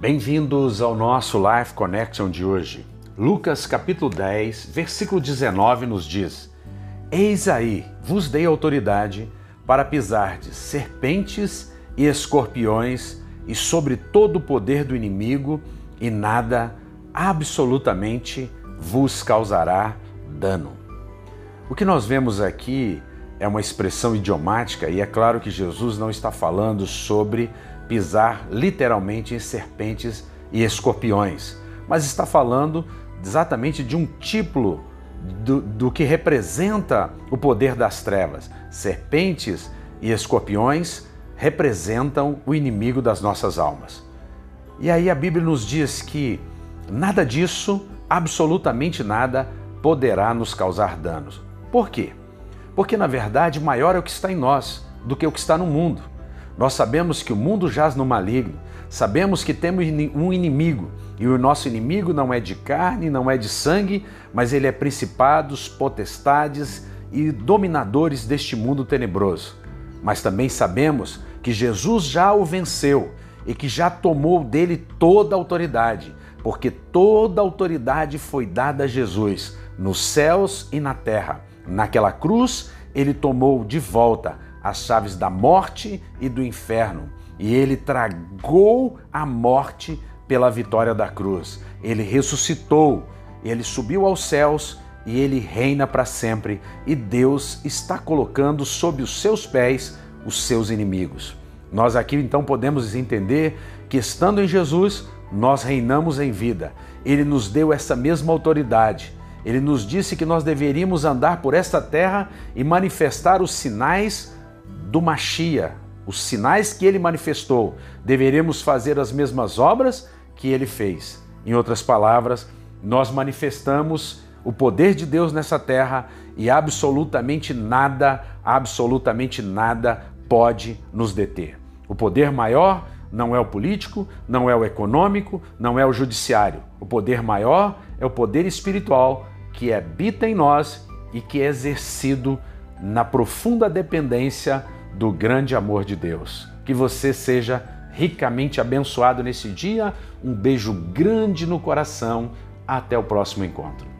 Bem-vindos ao nosso Life Connection de hoje. Lucas capítulo 10, versículo 19 nos diz: Eis aí, vos dei autoridade para pisardes serpentes e escorpiões e sobre todo o poder do inimigo, e nada absolutamente vos causará dano. O que nós vemos aqui é uma expressão idiomática e é claro que Jesus não está falando sobre pisar literalmente em serpentes e escorpiões, mas está falando exatamente de um tipo do, do que representa o poder das trevas. Serpentes e escorpiões representam o inimigo das nossas almas. E aí a Bíblia nos diz que nada disso, absolutamente nada, poderá nos causar danos. Por quê? Porque na verdade maior é o que está em nós do que o que está no mundo. Nós sabemos que o mundo jaz no maligno, sabemos que temos um inimigo e o nosso inimigo não é de carne, não é de sangue, mas ele é principados, potestades e dominadores deste mundo tenebroso. Mas também sabemos que Jesus já o venceu e que já tomou dele toda a autoridade, porque toda a autoridade foi dada a Jesus nos céus e na terra. Naquela cruz, ele tomou de volta as chaves da morte e do inferno, e ele tragou a morte pela vitória da cruz. Ele ressuscitou, ele subiu aos céus e ele reina para sempre, e Deus está colocando sob os seus pés os seus inimigos. Nós aqui então podemos entender que estando em Jesus, nós reinamos em vida. Ele nos deu essa mesma autoridade. Ele nos disse que nós deveríamos andar por esta terra e manifestar os sinais do Machia, os sinais que ele manifestou. Deveríamos fazer as mesmas obras que ele fez. Em outras palavras, nós manifestamos o poder de Deus nessa terra e absolutamente nada, absolutamente nada pode nos deter. O poder maior não é o político, não é o econômico, não é o judiciário. O poder maior é o poder espiritual que habita em nós e que é exercido na profunda dependência do grande amor de Deus. Que você seja ricamente abençoado nesse dia. Um beijo grande no coração. Até o próximo encontro.